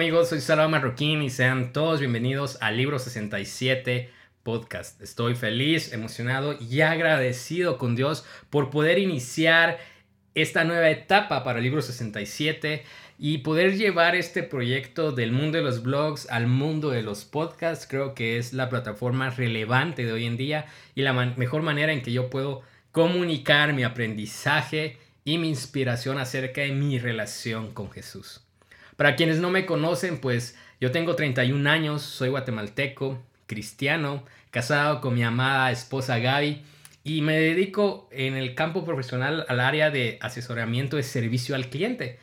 Amigos, soy Salva Marroquín y sean todos bienvenidos al Libro 67 Podcast. Estoy feliz, emocionado y agradecido con Dios por poder iniciar esta nueva etapa para el Libro 67 y poder llevar este proyecto del mundo de los blogs al mundo de los podcasts. Creo que es la plataforma relevante de hoy en día y la mejor manera en que yo puedo comunicar mi aprendizaje y mi inspiración acerca de mi relación con Jesús. Para quienes no me conocen, pues yo tengo 31 años, soy guatemalteco, cristiano, casado con mi amada esposa Gaby y me dedico en el campo profesional al área de asesoramiento de servicio al cliente.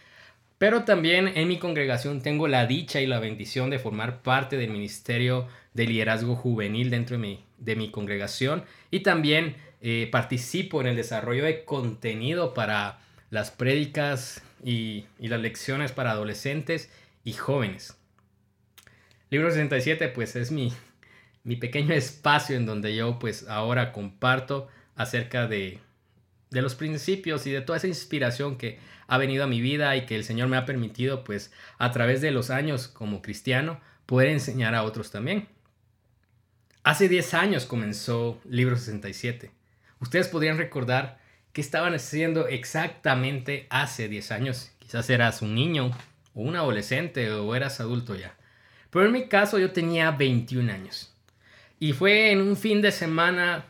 Pero también en mi congregación tengo la dicha y la bendición de formar parte del ministerio de liderazgo juvenil dentro de mi, de mi congregación y también eh, participo en el desarrollo de contenido para las prédicas y, las lecciones para adolescentes y jóvenes. Libro 67 pues es mi, mi pequeño espacio en donde yo pues ahora comparto acerca de, de los principios y de toda esa inspiración que ha venido a mi vida y que el Señor me ha permitido pues a través de los años como cristiano poder enseñar a otros también. Hace 10 años comenzó Libro 67. Ustedes podrían recordar ¿Qué estaban haciendo exactamente hace 10 años? Quizás eras un niño o un adolescente o eras adulto ya. Pero en mi caso yo tenía 21 años. Y fue en un fin de semana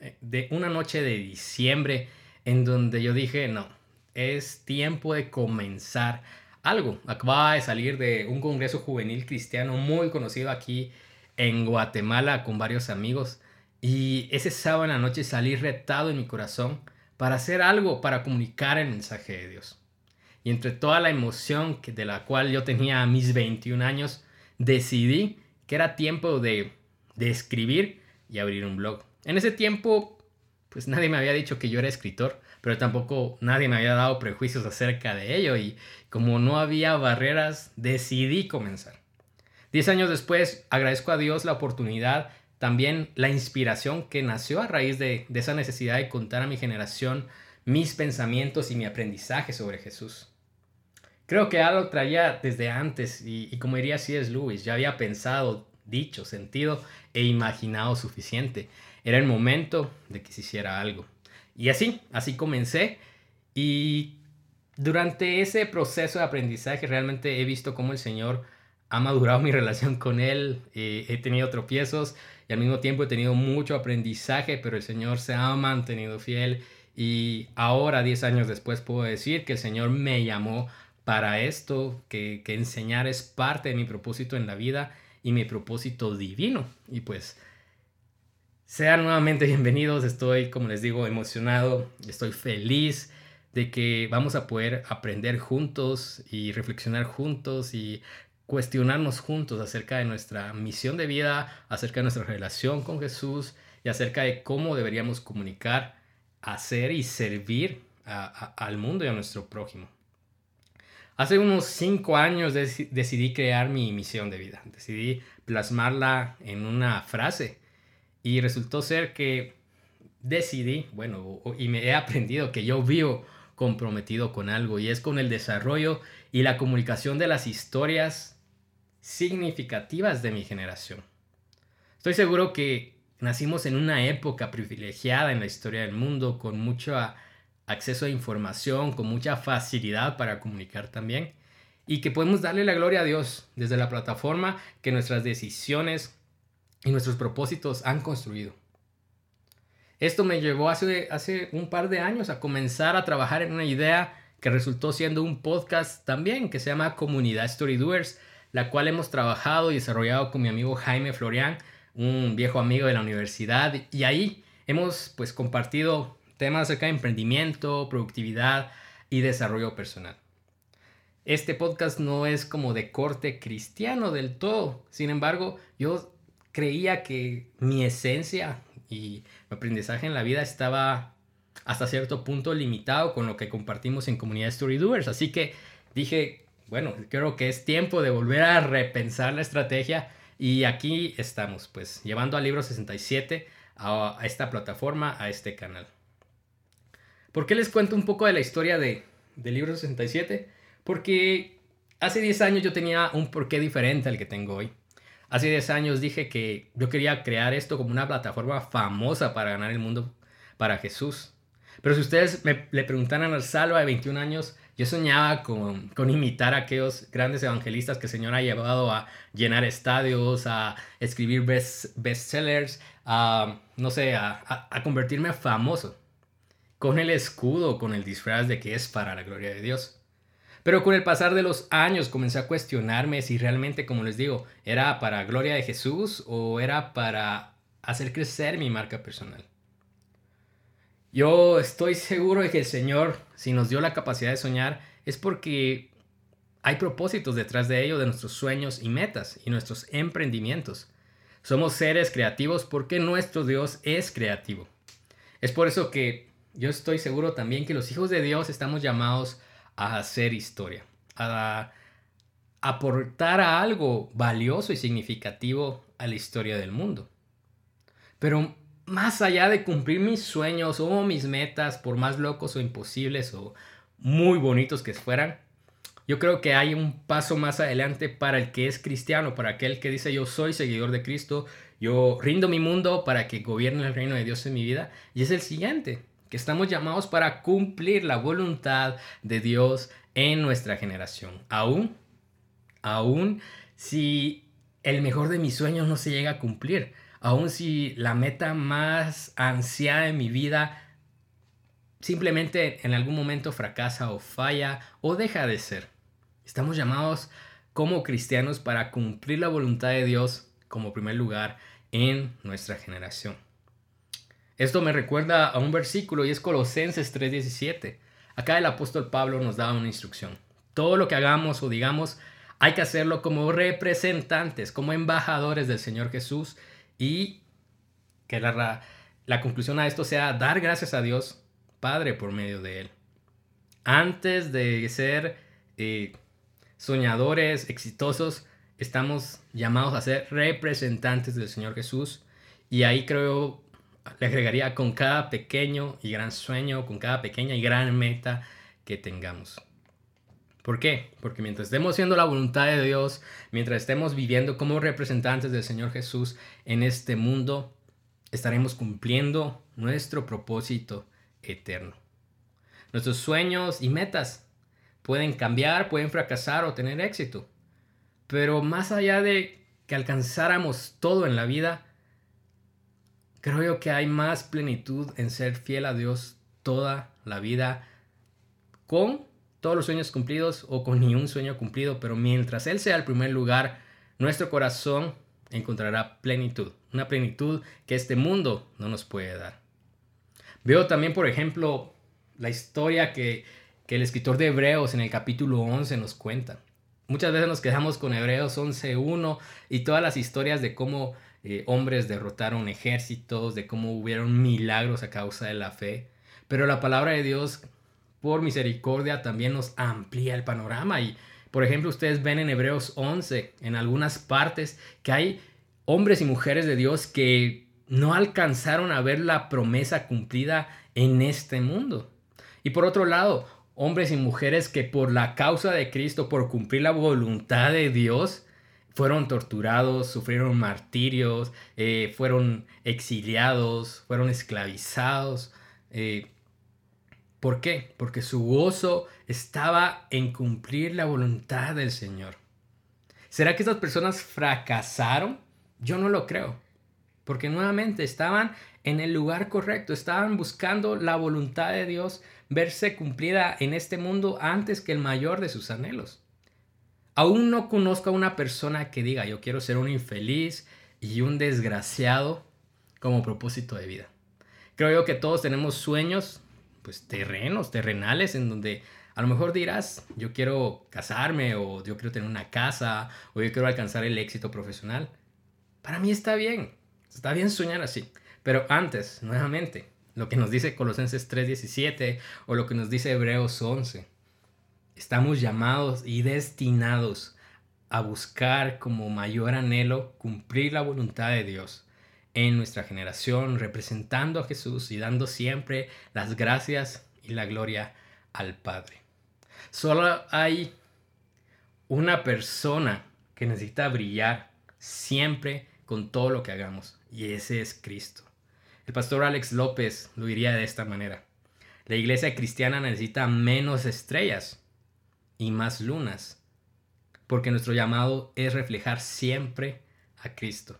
eh, de una noche de diciembre en donde yo dije, no, es tiempo de comenzar algo. Acababa de salir de un congreso juvenil cristiano muy conocido aquí en Guatemala con varios amigos. Y ese sábado en la noche salí retado en mi corazón para hacer algo, para comunicar el mensaje de Dios. Y entre toda la emoción de la cual yo tenía a mis 21 años, decidí que era tiempo de, de escribir y abrir un blog. En ese tiempo, pues nadie me había dicho que yo era escritor, pero tampoco nadie me había dado prejuicios acerca de ello y como no había barreras, decidí comenzar. Diez años después, agradezco a Dios la oportunidad también la inspiración que nació a raíz de, esa necesidad de contar a mi generación mis pensamientos y mi aprendizaje sobre Jesús. Creo que algo traía desde antes y, como diría C.S. Lewis, ya había pensado, dicho, sentido e imaginado suficiente. Era el momento de que se hiciera algo. Y así, así comencé y durante ese proceso de aprendizaje realmente he visto cómo el Señor ha madurado mi relación con Él, eh, he tenido tropiezos y al mismo tiempo he tenido mucho aprendizaje, pero el Señor se ha mantenido fiel y ahora, 10 años después, puedo decir que el Señor me llamó para esto, que, que enseñar es parte de mi propósito en la vida y mi propósito divino. Y pues, sean nuevamente bienvenidos, estoy, como les digo, emocionado, estoy feliz de que vamos a poder aprender juntos y reflexionar juntos y cuestionarnos juntos acerca de nuestra misión de vida, acerca de nuestra relación con Jesús y acerca de cómo deberíamos comunicar, hacer y servir al mundo y a nuestro prójimo. Hace unos cinco años decidí crear mi misión de vida, decidí plasmarla en una frase y resultó ser que decidí, bueno, y me he aprendido que yo vivo comprometido con algo y es con el desarrollo y la comunicación de las historias significativas de mi generación. Estoy seguro que nacimos en una época privilegiada en la historia del mundo, con mucho acceso a información, con mucha facilidad para comunicar también, y que podemos darle la gloria a Dios desde la plataforma que nuestras decisiones y nuestros propósitos han construido. Esto me llevó hace, hace un par de años a comenzar a trabajar en una idea que resultó siendo un podcast también que se llama Comunidad Story Doers, la cual hemos trabajado y desarrollado con mi amigo Jaime Florian, un viejo amigo de la universidad, y ahí hemos pues compartido temas acerca de emprendimiento, productividad y desarrollo personal. Este podcast no es como de corte cristiano del todo, sin embargo, yo creía que mi esencia y mi aprendizaje en la vida estaba hasta cierto punto limitado con lo que compartimos en comunidad Story Doers, así que dije, bueno, creo que es tiempo de volver a repensar la estrategia y aquí estamos, pues, llevando al libro 67 a, esta plataforma, a este canal. ¿Por qué les cuento un poco de la historia de, del libro 67? Porque Hace 10 años yo tenía un porqué diferente al que tengo hoy. Hace 10 años dije que yo quería crear esto como una plataforma famosa para ganar el mundo para Jesús. Pero si ustedes me, le preguntaran al Salva de 21 años, yo soñaba con, con, imitar a aquellos grandes evangelistas que el Señor ha llevado a llenar estadios, a escribir best, bestsellers, a, no sé, a, a, convertirme famoso. Con el escudo, con el disfraz de que es para la gloria de Dios. Pero con el pasar de los años comencé a cuestionarme si realmente, como les digo, era para gloria de Jesús o era para hacer crecer mi marca personal. Yo estoy seguro de que el Señor, si nos dio la capacidad de soñar, es porque hay propósitos detrás de ello, de nuestros sueños y metas y nuestros emprendimientos. Somos seres creativos porque nuestro Dios es creativo. Es por eso que yo estoy seguro también que los hijos de Dios estamos llamados a hacer historia, a aportar algo valioso y significativo a la historia del mundo. Pero más allá de cumplir mis sueños o mis metas, por más locos o imposibles o muy bonitos que fueran, yo creo que hay un paso más adelante para el que es cristiano, para aquel que dice yo soy seguidor de Cristo, yo rindo mi mundo para que gobierne el reino de Dios en mi vida. Y es el siguiente, que estamos llamados para cumplir la voluntad de Dios en nuestra generación. Aún, aún si el mejor de mis sueños no se llega a cumplir aun si la meta más ansiada en mi vida simplemente en algún momento fracasa o falla o deja de ser. Estamos llamados como cristianos para cumplir la voluntad de Dios como primer lugar en nuestra generación. Esto me recuerda a un versículo y es Colosenses 3:17. Acá el apóstol Pablo nos da una instrucción. Todo lo que hagamos o digamos hay que hacerlo como representantes, como embajadores del Señor Jesús y que la, la conclusión a esto sea dar gracias a Dios Padre por medio de Él. Antes de ser eh, soñadores exitosos, estamos llamados a ser representantes del Señor Jesús. Y ahí creo, le agregaría con cada pequeño y gran sueño, con cada pequeña y gran meta que tengamos. ¿Por qué? Porque mientras estemos haciendo la voluntad de Dios, mientras estemos viviendo como representantes del Señor Jesús en este mundo, estaremos cumpliendo nuestro propósito eterno. Nuestros sueños y metas pueden cambiar, pueden fracasar o tener éxito. Pero más allá de que alcanzáramos todo en la vida, creo que hay más plenitud en ser fiel a Dios toda la vida con todos los sueños cumplidos o con ni un sueño cumplido, pero mientras Él sea el primer lugar, nuestro corazón encontrará plenitud, una plenitud que este mundo no nos puede dar. Veo también, por ejemplo, la historia que, que el escritor de Hebreos en el capítulo 11 nos cuenta. Muchas veces nos quedamos con Hebreos 11.1 y todas las historias de cómo eh, hombres derrotaron ejércitos, de cómo hubieron milagros a causa de la fe. Pero la palabra de Dios por misericordia también nos amplía el panorama. Y, por ejemplo, ustedes ven en Hebreos 11, en algunas partes, que hay hombres y mujeres de Dios que no alcanzaron a ver la promesa cumplida en este mundo. Y por otro lado, hombres y mujeres que por la causa de Cristo, por cumplir la voluntad de Dios, fueron torturados, sufrieron martirios, eh, fueron exiliados, fueron esclavizados. Eh, ¿Por qué? Porque su gozo estaba en cumplir la voluntad del Señor. ¿Será que estas personas fracasaron? Yo no lo creo. Porque nuevamente estaban en el lugar correcto, estaban buscando la voluntad de Dios verse cumplida en este mundo antes que el mayor de sus anhelos. Aún no conozco a una persona que diga yo quiero ser un infeliz y un desgraciado como propósito de vida. Creo que todos tenemos sueños pues terrenos, terrenales, en donde a lo mejor dirás, yo quiero casarme o yo quiero tener una casa o yo quiero alcanzar el éxito profesional. Para mí está bien, está bien soñar así. Pero antes, nuevamente, lo que nos dice Colosenses 3:17 o lo que nos dice Hebreos 11, estamos llamados y destinados a buscar como mayor anhelo cumplir la voluntad de Dios en nuestra generación, representando a Jesús y dando siempre las gracias y la gloria al Padre. Solo hay una persona que necesita brillar siempre con todo lo que hagamos. Y ese es Cristo. El pastor Alex López lo diría de esta manera. La iglesia cristiana necesita menos estrellas y más lunas, porque nuestro llamado es reflejar siempre a Cristo.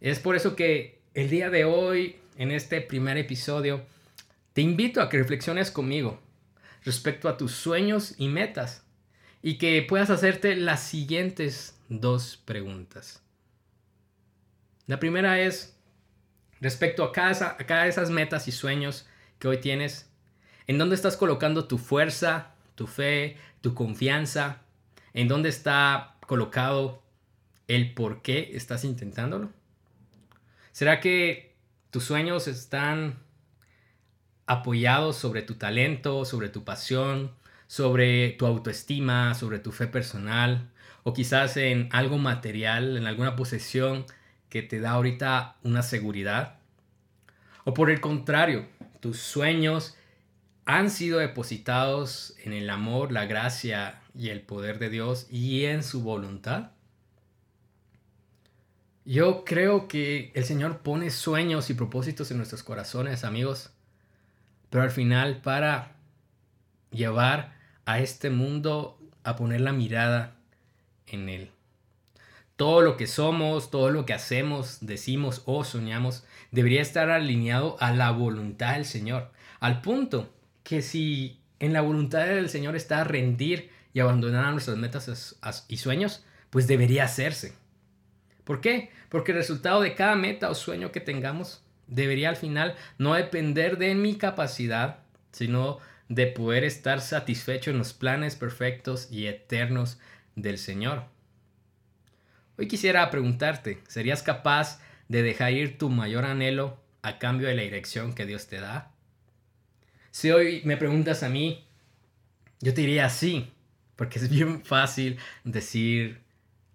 Es por eso que el día de hoy, en este primer episodio, te invito a que reflexiones conmigo respecto a tus sueños y metas y que puedas hacerte las siguientes dos preguntas. La primera es, respecto a cada, de esas metas y sueños que hoy tienes, ¿en dónde estás colocando tu fuerza, tu fe, tu confianza? ¿En dónde está colocado el por qué estás intentándolo? ¿Será que tus sueños están apoyados sobre tu talento, sobre tu pasión, sobre tu autoestima, sobre tu fe personal, o quizás en algo material, en alguna posesión que te da ahorita una seguridad. O por el contrario, tus sueños han sido depositados en el amor, la gracia y el poder de Dios y en su voluntad. Yo creo que el Señor pone sueños y propósitos en nuestros corazones, amigos, pero al final para llevar a este mundo a poner la mirada en Él. Todo lo que somos, todo lo que hacemos, decimos o soñamos, debería estar alineado a la voluntad del Señor. Al punto que si en la voluntad del Señor está rendir y abandonar nuestras metas y sueños, pues debería hacerse. ¿Por qué? Porque el resultado de cada meta o sueño que tengamos debería al final no depender de mi capacidad, sino de poder estar satisfecho en los planes perfectos y eternos del Señor. Hoy quisiera preguntarte, ¿serías capaz de dejar ir tu mayor anhelo a cambio de la dirección que Dios te da? Si hoy me preguntas a mí, yo te diría sí, porque es bien fácil decir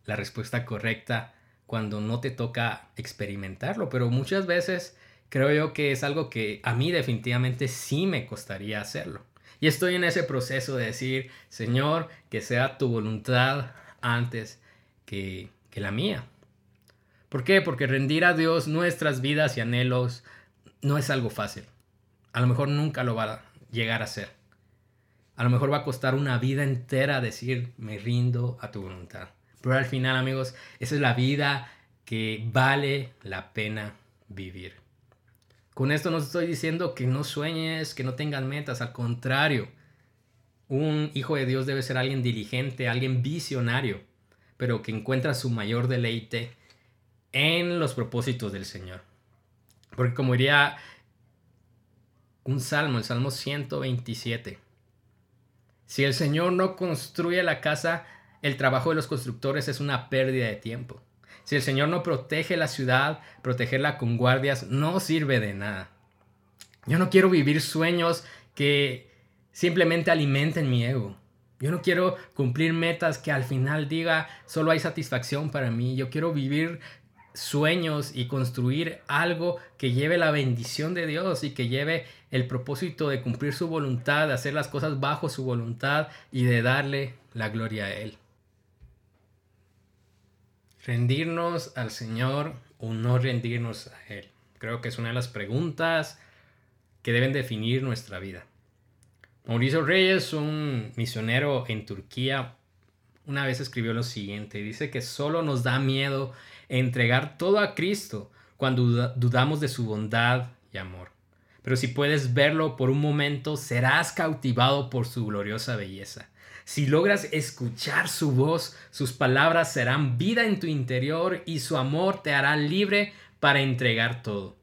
la respuesta correcta cuando no te toca experimentarlo, pero muchas veces creo yo que es algo que a mí definitivamente sí me costaría hacerlo. Y estoy en ese proceso de decir, Señor, que sea tu voluntad antes que, que la mía. ¿Por qué? Porque rendir a Dios nuestras vidas y anhelos no es algo fácil. A lo mejor nunca lo va a llegar a ser. A lo mejor va a costar una vida entera decir, me rindo a tu voluntad. Pero al final, amigos, esa es la vida que vale la pena vivir. Con esto no estoy diciendo que no sueñes, que no tengan metas, al contrario. Un hijo de Dios debe ser alguien diligente, alguien visionario, pero que encuentra su mayor deleite en los propósitos del Señor. Porque como diría un salmo, el Salmo 127, si el Señor no construye la casa, el trabajo de los constructores es una pérdida de tiempo. Si el Señor no protege la ciudad, protegerla con guardias no sirve de nada. Yo no quiero vivir sueños que simplemente alimenten mi ego. Yo no quiero cumplir metas que al final diga solo hay satisfacción para mí. Yo quiero vivir sueños y construir algo que lleve la bendición de Dios y que lleve el propósito de cumplir su voluntad, de hacer las cosas bajo su voluntad y de darle la gloria a Él rendirnos al Señor o no rendirnos a Él. Creo que es una de las preguntas que deben definir nuestra vida. Mauricio Reyes, un misionero en Turquía, una vez escribió lo siguiente, dice que solo nos da miedo entregar todo a Cristo cuando dudamos de su bondad y amor. Pero si puedes verlo por un momento, serás cautivado por su gloriosa belleza. Si logras escuchar su voz, sus palabras serán vida en tu interior y su amor te hará libre para entregar todo.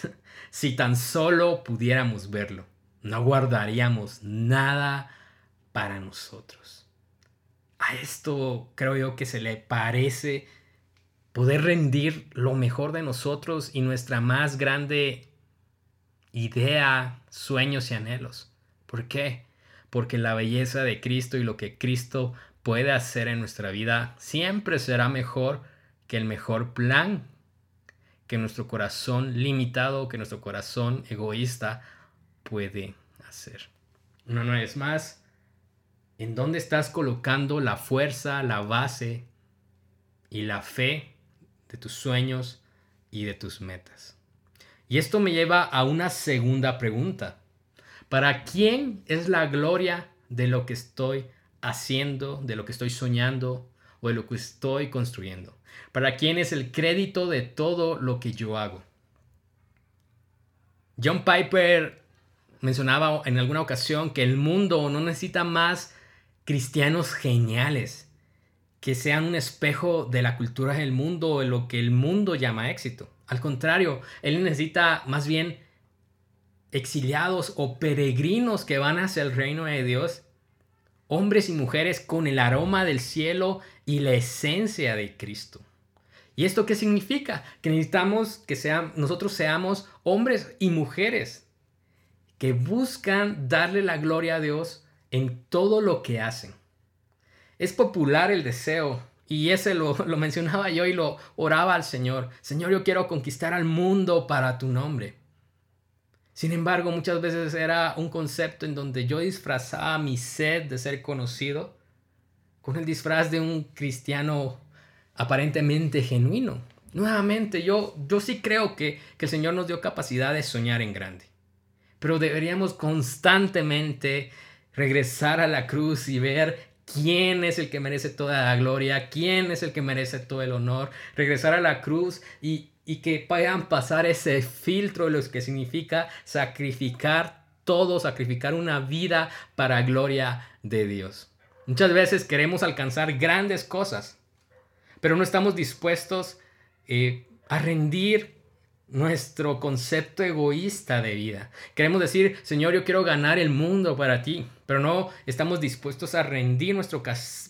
si tan solo pudiéramos verlo, no guardaríamos nada para nosotros. A esto creo yo que se le parece poder rendir lo mejor de nosotros y nuestra más grande idea, sueños y anhelos. ¿Por qué? porque la belleza de Cristo y lo que Cristo puede hacer en nuestra vida siempre será mejor que el mejor plan que nuestro corazón limitado, que nuestro corazón egoísta puede hacer. Una vez más, en dónde estás colocando la fuerza, la base y la fe de tus sueños y de tus metas. Y esto me lleva a una segunda pregunta. ¿Para quién es la gloria de lo que estoy haciendo, de lo que estoy soñando o de lo que estoy construyendo? ¿Para quién es el crédito de todo lo que yo hago? John Piper mencionaba en alguna ocasión que el mundo no necesita más cristianos geniales, que sean un espejo de la cultura del mundo o de lo que el mundo llama éxito. Al contrario, él necesita más bien exiliados o peregrinos que van hacia el reino de Dios, hombres y mujeres con el aroma del cielo y la esencia de Cristo. ¿Y esto qué significa? Que necesitamos que sean, nosotros seamos hombres y mujeres que buscan darle la gloria a Dios en todo lo que hacen. Es popular el deseo, y ese lo, lo mencionaba yo y lo oraba al Señor. Señor, yo quiero conquistar al mundo para tu nombre. Sin embargo, muchas veces era un concepto en donde yo disfrazaba mi sed de ser conocido con el disfraz de un cristiano aparentemente genuino. Nuevamente, yo, yo sí creo que, que el Señor nos dio capacidad de soñar en grande, pero deberíamos constantemente regresar a la cruz y ver quién es el que merece toda la gloria, quién es el que merece todo el honor, regresar a la cruz y, y que puedan pasar ese filtro de lo que significa sacrificar todo, sacrificar una vida para gloria de Dios. Muchas veces queremos alcanzar grandes cosas, pero no estamos dispuestos eh, a rendir nuestro concepto egoísta de vida. Queremos decir, Señor, yo quiero ganar el mundo para ti, pero no estamos dispuestos a rendir nuestros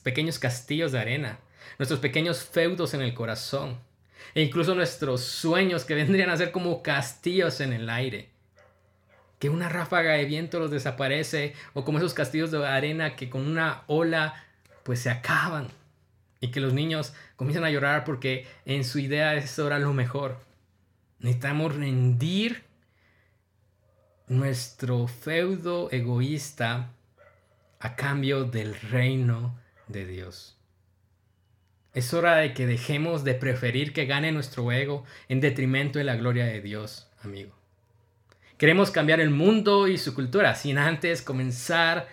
pequeños castillos de arena, nuestros pequeños feudos en el corazón, e incluso nuestros sueños que vendrían a ser como castillos en el aire. Que una ráfaga de viento los desaparece, o como esos castillos de arena que con una ola pues se acaban y que los niños comienzan a llorar porque en su idea eso era lo mejor. Necesitamos rendir nuestro feudo egoísta a cambio del reino de Dios. Es hora de que dejemos de preferir que gane nuestro ego en detrimento de la gloria de Dios, amigo. Queremos cambiar el mundo y su cultura sin antes comenzar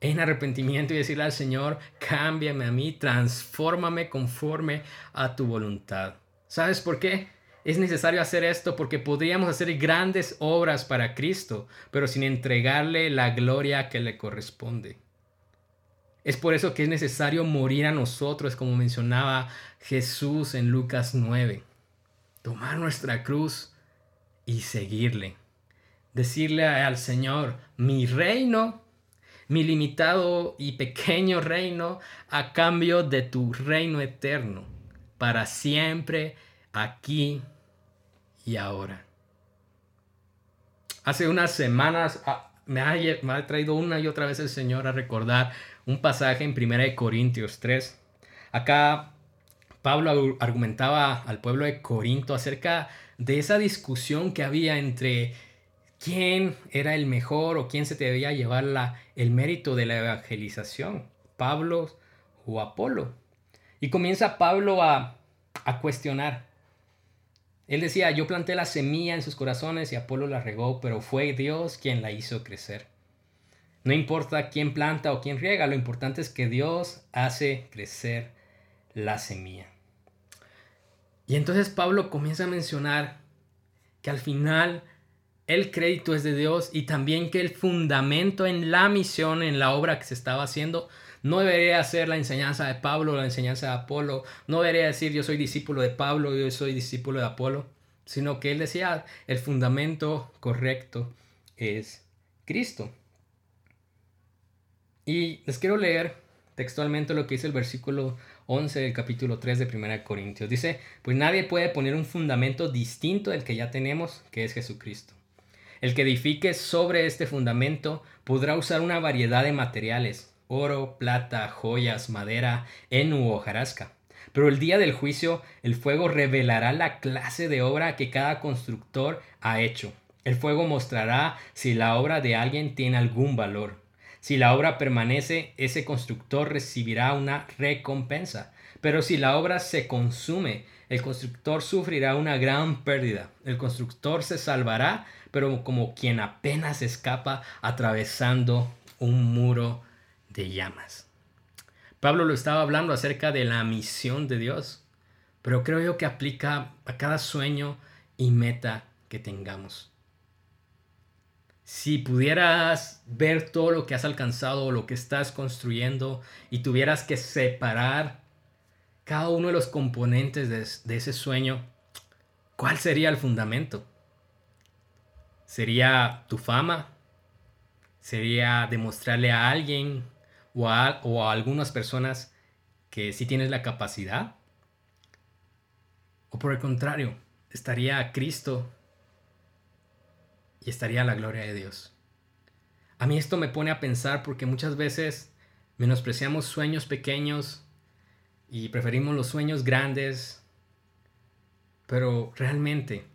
en arrepentimiento y decirle al Señor, cámbiame a mí, transfórmame conforme a tu voluntad. ¿Sabes por qué? Es necesario hacer esto porque podríamos hacer grandes obras para Cristo, pero sin entregarle la gloria que le corresponde. Es por eso que es necesario morir a nosotros, como mencionaba Jesús en Lucas 9. Tomar nuestra cruz y seguirle. Decirle al Señor, mi reino mi limitado y pequeño reino a cambio de tu reino eterno, para siempre, aquí y ahora. Hace unas semanas ah, me ha, traído una y otra vez el Señor a recordar un pasaje en 1 Corintios 3. Acá Pablo argumentaba al pueblo de Corinto acerca de esa discusión que había entre quién era el mejor o quién se debía llevar la, el mérito de la evangelización, Pablo o Apolo. Y comienza Pablo a, a cuestionar. Él decía, yo planté la semilla en sus corazones y Apolo la regó, pero fue Dios quien la hizo crecer. No importa quién planta o quién riega, lo importante es que Dios hace crecer la semilla. Y entonces Pablo comienza a mencionar que al final el crédito es de Dios y también que el fundamento en la misión, en la obra que se estaba haciendo, no debería ser la enseñanza de Pablo, la enseñanza de Apolo, no debería decir yo soy discípulo de Pablo, yo soy discípulo de Apolo, sino que él decía el fundamento correcto es Cristo. Y les quiero leer textualmente lo que dice el versículo 11 del capítulo 3 de 1 Corintios. Dice, pues nadie puede poner un fundamento distinto del que ya tenemos, que es Jesucristo. El que edifique sobre este fundamento podrá usar una variedad de materiales, oro, plata, joyas, madera, heno o hojarasca. Pero el día del juicio el fuego revelará la clase de obra que cada constructor ha hecho. El fuego mostrará si la obra de alguien tiene algún valor. Si la obra permanece, ese constructor recibirá una recompensa. Pero si la obra se consume, el constructor sufrirá una gran pérdida. El constructor se salvará, pero como quien apenas escapa atravesando un muro de llamas. Pablo lo estaba hablando acerca de la misión de Dios, pero creo yo que aplica a cada sueño y meta que tengamos si pudieras ver todo lo que has alcanzado, lo que estás construyendo y tuvieras que separar cada uno de los componentes de, ese sueño, ¿cuál sería el fundamento? ¿Sería tu fama? ¿Sería demostrarle a alguien o a, algunas personas que sí tienes la capacidad? ¿O por el contrario, estaría Cristo y estaría la gloria de Dios. A mí esto me pone a pensar porque muchas veces menospreciamos sueños pequeños y preferimos los sueños grandes, pero realmente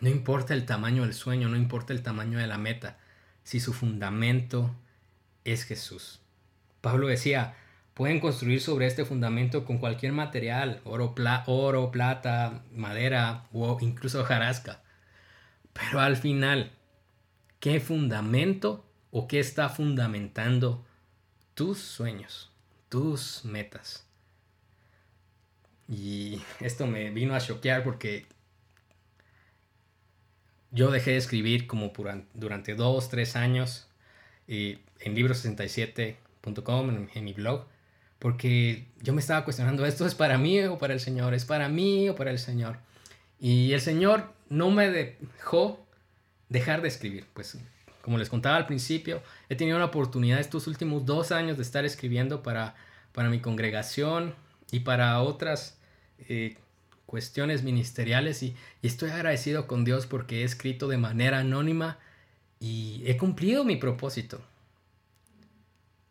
no importa el tamaño del sueño, no importa el tamaño de la meta, si su fundamento es Jesús. Pablo decía, pueden construir sobre este fundamento con cualquier material, oro, oro plata, madera o incluso hojarasca. Pero al final, ¿qué fundamento o qué está fundamentando tus sueños, tus metas? Y esto me vino a choquear porque yo dejé de escribir como durante dos, tres años en libro67.com, en, mi blog, porque yo me estaba cuestionando, ¿esto es para mí o para el Señor? ¿Es para mí o para el Señor? Y el Señor no me dejó dejar de escribir. Pues como les contaba al principio, he tenido la oportunidad estos últimos dos años de estar escribiendo para, para mi congregación y para otras eh, cuestiones ministeriales y estoy agradecido con Dios porque he escrito de manera anónima y he cumplido mi propósito.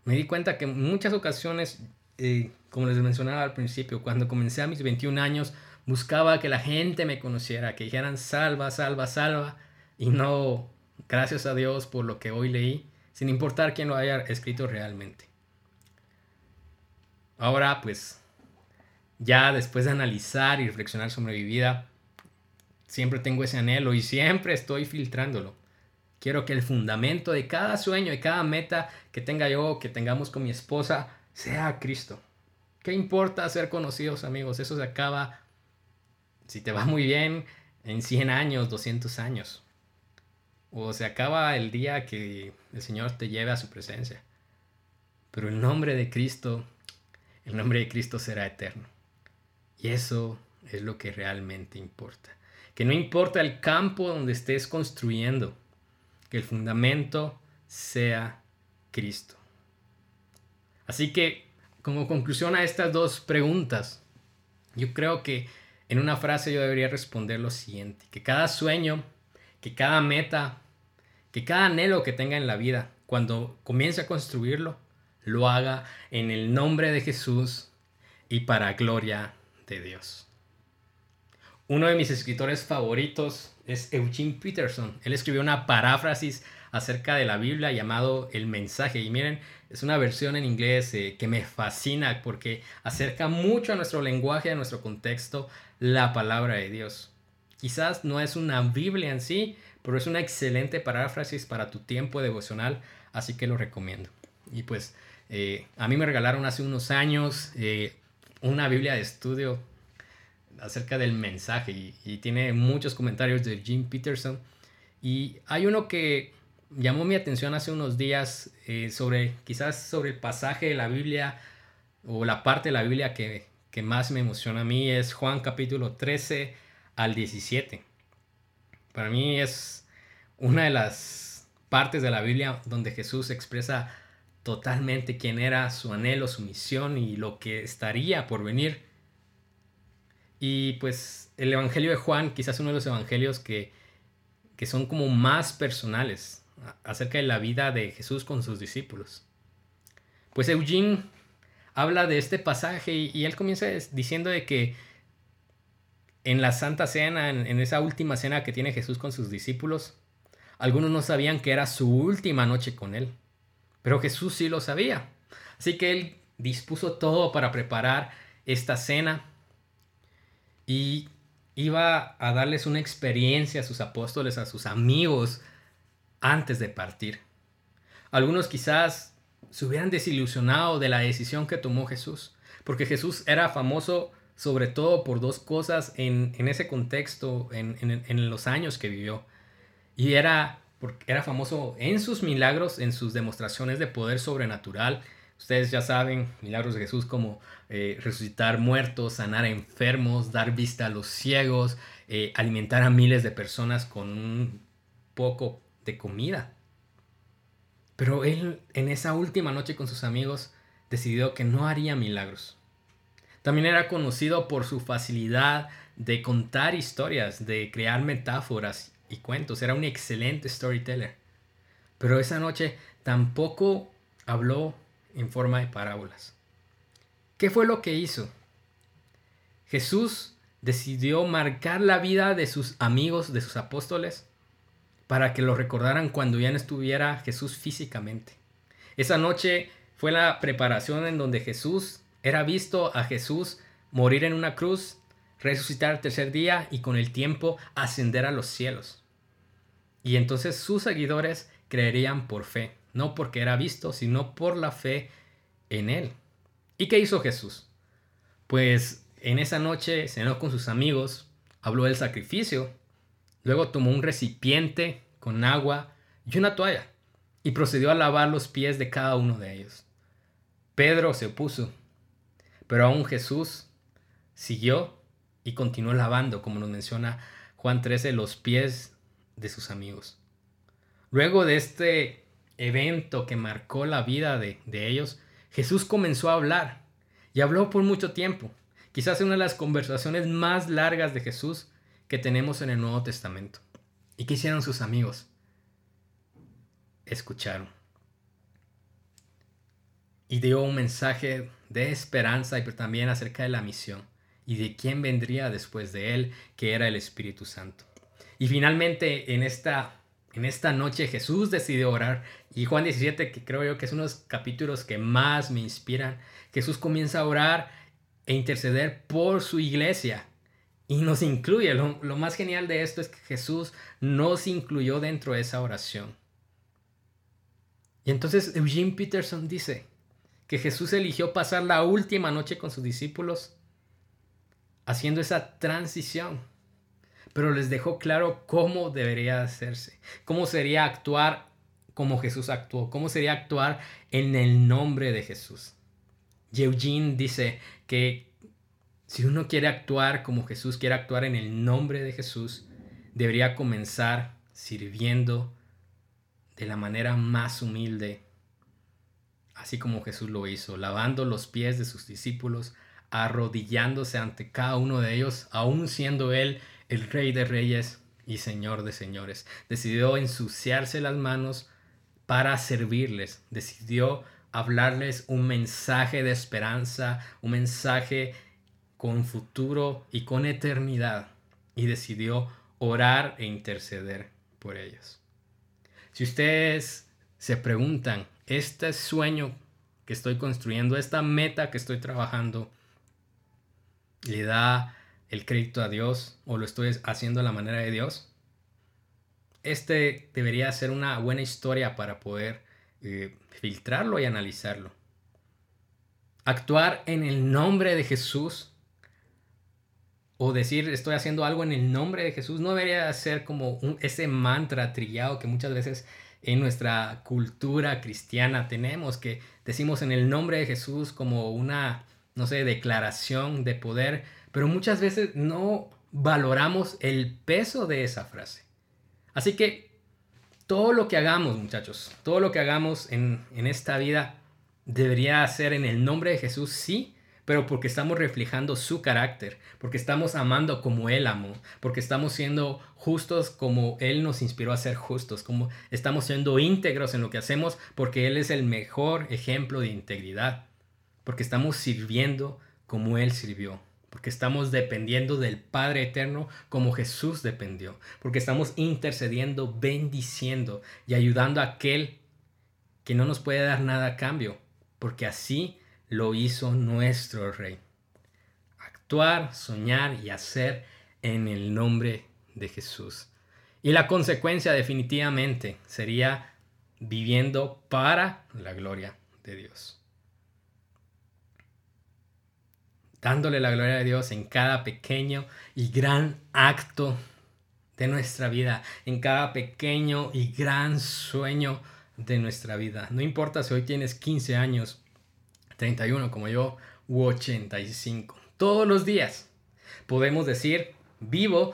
Me di cuenta que en muchas ocasiones, eh, como les mencionaba al principio, cuando comencé a mis 21 años, buscaba que la gente me conociera, que dijeran salva, salva, salva, y no gracias a Dios por lo que hoy leí, sin importar quién lo haya escrito realmente. Ahora, pues, ya después de analizar y reflexionar sobre mi vida, siempre tengo ese anhelo y siempre estoy filtrándolo. Quiero que el fundamento de cada sueño y cada meta que tenga yo, que tengamos con mi esposa, sea Cristo. ¿Qué importa ser conocidos, amigos? Eso se acaba si te va muy bien en 100 años, 200 años. O se acaba el día que el Señor te lleve a su presencia. Pero el nombre de Cristo, el nombre de Cristo será eterno. Y eso es lo que realmente importa. Que no importa el campo donde estés construyendo, que el fundamento sea Cristo. Así que, como conclusión a estas dos preguntas, yo creo que en una frase yo debería responder lo siguiente, que cada sueño, que cada meta, que cada anhelo que tenga en la vida, cuando comience a construirlo, lo haga en el nombre de Jesús y para gloria de Dios. Uno de mis escritores favoritos es Eugene Peterson. Él escribió una paráfrasis acerca de la Biblia llamado El mensaje. Y miren, es una versión en inglés eh, que me fascina porque acerca mucho a nuestro lenguaje, a nuestro contexto, la palabra de Dios. Quizás no es una Biblia en sí, pero es una excelente paráfrasis para tu tiempo devocional, así que lo recomiendo. Y pues eh, a mí me regalaron hace unos años eh, una Biblia de estudio acerca del mensaje y, tiene muchos comentarios de Jim Peterson. Y hay uno que llamó mi atención hace unos días eh, sobre quizás sobre el pasaje de la Biblia o la parte de la Biblia que, que más me emociona a mí es Juan capítulo 13 al 17. Para mí es una de las partes de la Biblia donde Jesús expresa totalmente quién era su anhelo, su misión y lo que estaría por venir. Y pues el Evangelio de Juan quizás uno de los evangelios que, que son como más personales acerca de la vida de Jesús con sus discípulos. Pues Eugene habla de este pasaje y, él comienza diciendo de que en la Santa Cena, en, esa última cena que tiene Jesús con sus discípulos, algunos no sabían que era su última noche con él. Pero Jesús sí lo sabía. Así que él dispuso todo para preparar esta cena y iba a darles una experiencia a sus apóstoles, a sus amigos, antes de partir. Algunos quizás se hubieran desilusionado de la decisión que tomó Jesús, porque Jesús era famoso sobre todo por dos cosas en, ese contexto, en, en, los años que vivió. Y era, era famoso en sus milagros, en sus demostraciones de poder sobrenatural. Ustedes ya saben, milagros de Jesús como eh, resucitar muertos, sanar a enfermos, dar vista a los ciegos, eh, alimentar a miles de personas con un poco de comida. Pero él en esa última noche con sus amigos decidió que no haría milagros. También era conocido por su facilidad de contar historias, de crear metáforas y cuentos. Era un excelente storyteller. Pero esa noche tampoco habló en forma de parábolas. ¿Qué fue lo que hizo? Jesús decidió marcar la vida de sus amigos, de sus apóstoles, para que lo recordaran cuando ya no estuviera Jesús físicamente. Esa noche fue la preparación en donde Jesús era visto a Jesús morir en una cruz, resucitar al tercer día y con el tiempo ascender a los cielos. Y entonces sus seguidores creerían por fe, no porque era visto, sino por la fe en él. ¿Y qué hizo Jesús? Pues en esa noche cenó con sus amigos, habló del sacrificio, luego tomó un recipiente con agua y una toalla y procedió a lavar los pies de cada uno de ellos. Pedro se opuso pero aún Jesús siguió y continuó lavando, como nos menciona Juan 13, los pies de sus amigos. Luego de este evento que marcó la vida de, de ellos, Jesús comenzó a hablar y habló por mucho tiempo. Quizás una de las conversaciones más largas de Jesús que tenemos en el Nuevo Testamento. ¿Y qué hicieron sus amigos? Escucharon. Y dio un mensaje de esperanza y también acerca de la misión y de quién vendría después de él, que era el Espíritu Santo. Y finalmente en esta, en esta noche Jesús decidió orar y Juan 17, que creo yo que es uno de los capítulos que más me inspiran, Jesús comienza a orar e interceder por su iglesia. Y nos incluye. Lo, más genial de esto es que Jesús nos incluyó dentro de esa oración. Y entonces Eugene Peterson dice, que Jesús eligió pasar la última noche con sus discípulos haciendo esa transición. Pero les dejó claro cómo debería hacerse, cómo sería actuar como Jesús actuó, cómo sería actuar en el nombre de Jesús. Eugene dice que si uno quiere actuar como Jesús, quiere actuar en el nombre de Jesús, debería comenzar sirviendo de la manera más humilde así como Jesús lo hizo, lavando los pies de sus discípulos, arrodillándose ante cada uno de ellos, aún siendo él el rey de reyes y señor de señores. Decidió ensuciarse las manos para servirles, decidió hablarles un mensaje de esperanza, un mensaje con futuro y con eternidad, y decidió orar e interceder por ellos. Si ustedes se preguntan, este sueño que estoy construyendo, esta meta que estoy trabajando, le da el crédito a Dios o lo estoy haciendo a la manera de Dios. Este debería ser una buena historia para poder eh, filtrarlo y analizarlo. Actuar en el nombre de Jesús o decir estoy haciendo algo en el nombre de Jesús no debería ser como ese mantra trillado que muchas veces en nuestra cultura cristiana tenemos, que decimos en el nombre de Jesús como una, no sé, declaración de poder, pero muchas veces no valoramos el peso de esa frase. Así que todo lo que hagamos, muchachos, todo lo que hagamos en, en esta vida debería ser en el nombre de Jesús, sí, pero porque estamos reflejando su carácter, porque estamos amando como Él amó, porque estamos siendo justos como Él nos inspiró a ser justos, como estamos siendo íntegros en lo que hacemos, porque Él es el mejor ejemplo de integridad, porque estamos sirviendo como Él sirvió, porque estamos dependiendo del Padre Eterno como Jesús dependió, porque estamos intercediendo, bendiciendo y ayudando a aquel que no nos puede dar nada a cambio, porque así lo hizo nuestro Rey. Actuar, soñar y hacer en el nombre de Jesús. Y la consecuencia definitivamente sería viviendo para la gloria de Dios. Dándole la gloria de Dios en cada pequeño y gran acto de nuestra vida, en cada pequeño y gran sueño de nuestra vida. No importa si hoy tienes 15 años, 31 como yo, u 85. Todos los días podemos decir, vivo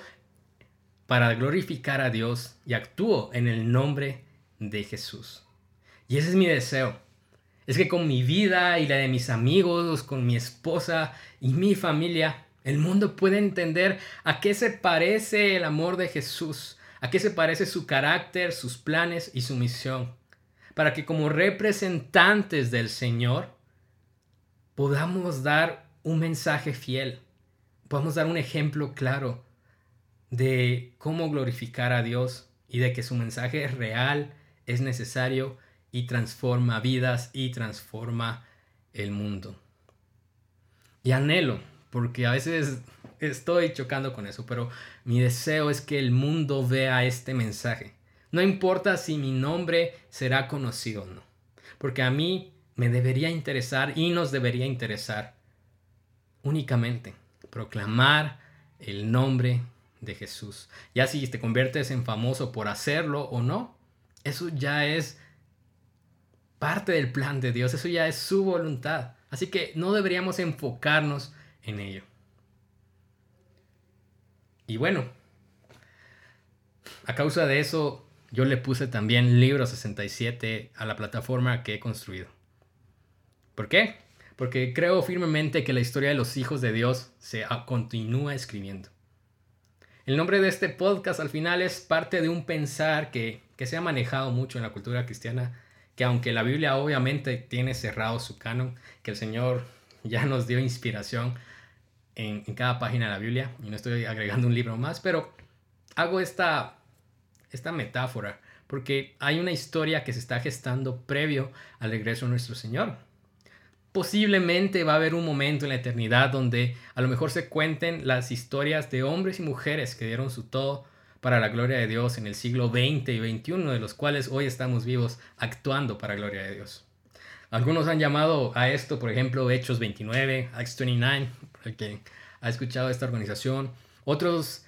para glorificar a Dios y actúo en el nombre de Jesús. Y ese es mi deseo. Es que con mi vida y la de mis amigos, con mi esposa y mi familia, el mundo puede entender a qué se parece el amor de Jesús, a qué se parece su carácter, sus planes y su misión, para que como representantes del Señor podamos dar un mensaje fiel, podamos dar un ejemplo claro de cómo glorificar a Dios y de que su mensaje es real, es necesario y transforma vidas y transforma el mundo. Y anhelo porque a veces estoy chocando con eso, pero mi deseo es que el mundo vea este mensaje. No importa si mi nombre será conocido o no, porque a mí me debería interesar y nos debería interesar únicamente proclamar el nombre de Jesús. Ya si te conviertes en famoso por hacerlo o no, eso ya es parte del plan de Dios, eso ya es su voluntad. Así que no deberíamos enfocarnos en ello. Y bueno, a causa de eso, yo le puse también Libro 67 a la plataforma que he construido. ¿Por qué? Porque creo firmemente que la historia de los hijos de Dios se continúa escribiendo. El nombre de este podcast al final es parte de un pensar que, que se ha manejado mucho en la cultura cristiana, que aunque la Biblia obviamente tiene cerrado su canon, que el Señor ya nos dio inspiración en, cada página de la Biblia, y no estoy agregando un libro más, pero hago esta, esta metáfora, porque hay una historia que se está gestando previo al regreso de nuestro Señor. Posiblemente va a haber un momento en la eternidad donde a lo mejor se cuenten las historias de hombres y mujeres que dieron su todo para la gloria de Dios en el siglo XX y XXI, de los cuales hoy estamos vivos actuando para la gloria de Dios. Algunos han llamado a esto, por ejemplo, Hechos 29, Acts 29, el que ha escuchado esta organización. Otros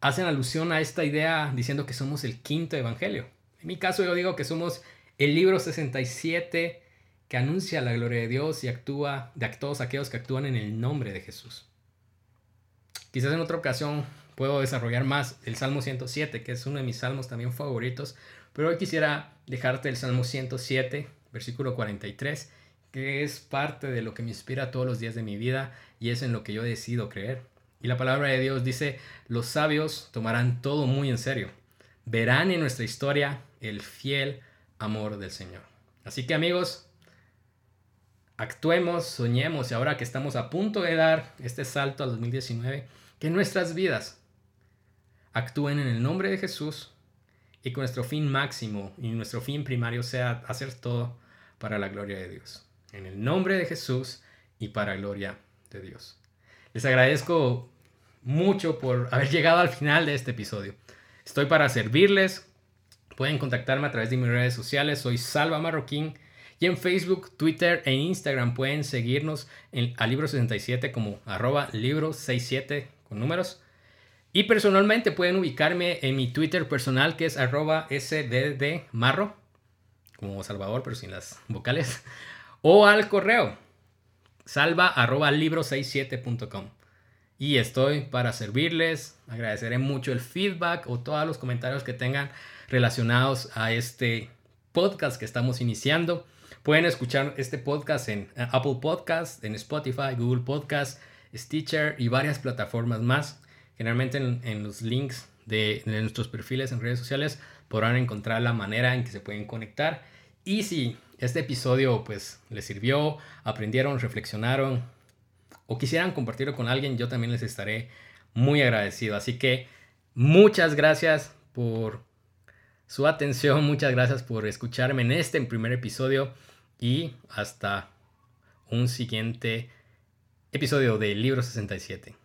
hacen alusión a esta idea diciendo que somos el quinto evangelio. En mi caso yo digo que somos el libro 67 que anuncia la gloria de Dios y actúa de todos aquellos que actúan en el nombre de Jesús. Quizás en otra ocasión puedo desarrollar más el Salmo 107, que es uno de mis salmos también favoritos, pero hoy quisiera dejarte el Salmo 107 versículo 43, que es parte de lo que me inspira todos los días de mi vida y es en lo que yo decido creer. Y la palabra de Dios dice, los sabios tomarán todo muy en serio, verán en nuestra historia el fiel amor del Señor. Así que amigos, actuemos, soñemos y ahora que estamos a punto de dar este salto al 2019, que nuestras vidas actúen en el nombre de Jesús y con nuestro fin máximo y nuestro fin primario sea hacer todo para la gloria de Dios. En el nombre de Jesús y para la gloria de Dios. Les agradezco mucho por haber llegado al final de este episodio. Estoy para servirles. Pueden contactarme a través de mis redes sociales. Soy Salva Marroquín. Y en Facebook, Twitter e Instagram pueden seguirnos en, a Libro67 como arroba libro67 con números. Y personalmente pueden ubicarme en mi Twitter personal que es arroba sddmarro como Salvador, pero sin las vocales, o al correo salva arroba libro67.com. Y estoy para servirles. Agradeceré mucho el feedback o todos los comentarios que tengan relacionados a este podcast que estamos iniciando. Pueden escuchar este podcast en Apple Podcast, en Spotify, Google Podcast, Stitcher y varias plataformas más. Generalmente en, los links de, de, nuestros perfiles en redes sociales podrán encontrar la manera en que se pueden conectar y si este episodio pues les sirvió, aprendieron, reflexionaron o quisieran compartirlo con alguien, yo también les estaré muy agradecido. Así que muchas gracias por su atención, muchas gracias por escucharme en este primer episodio y hasta un siguiente episodio de Libro 67.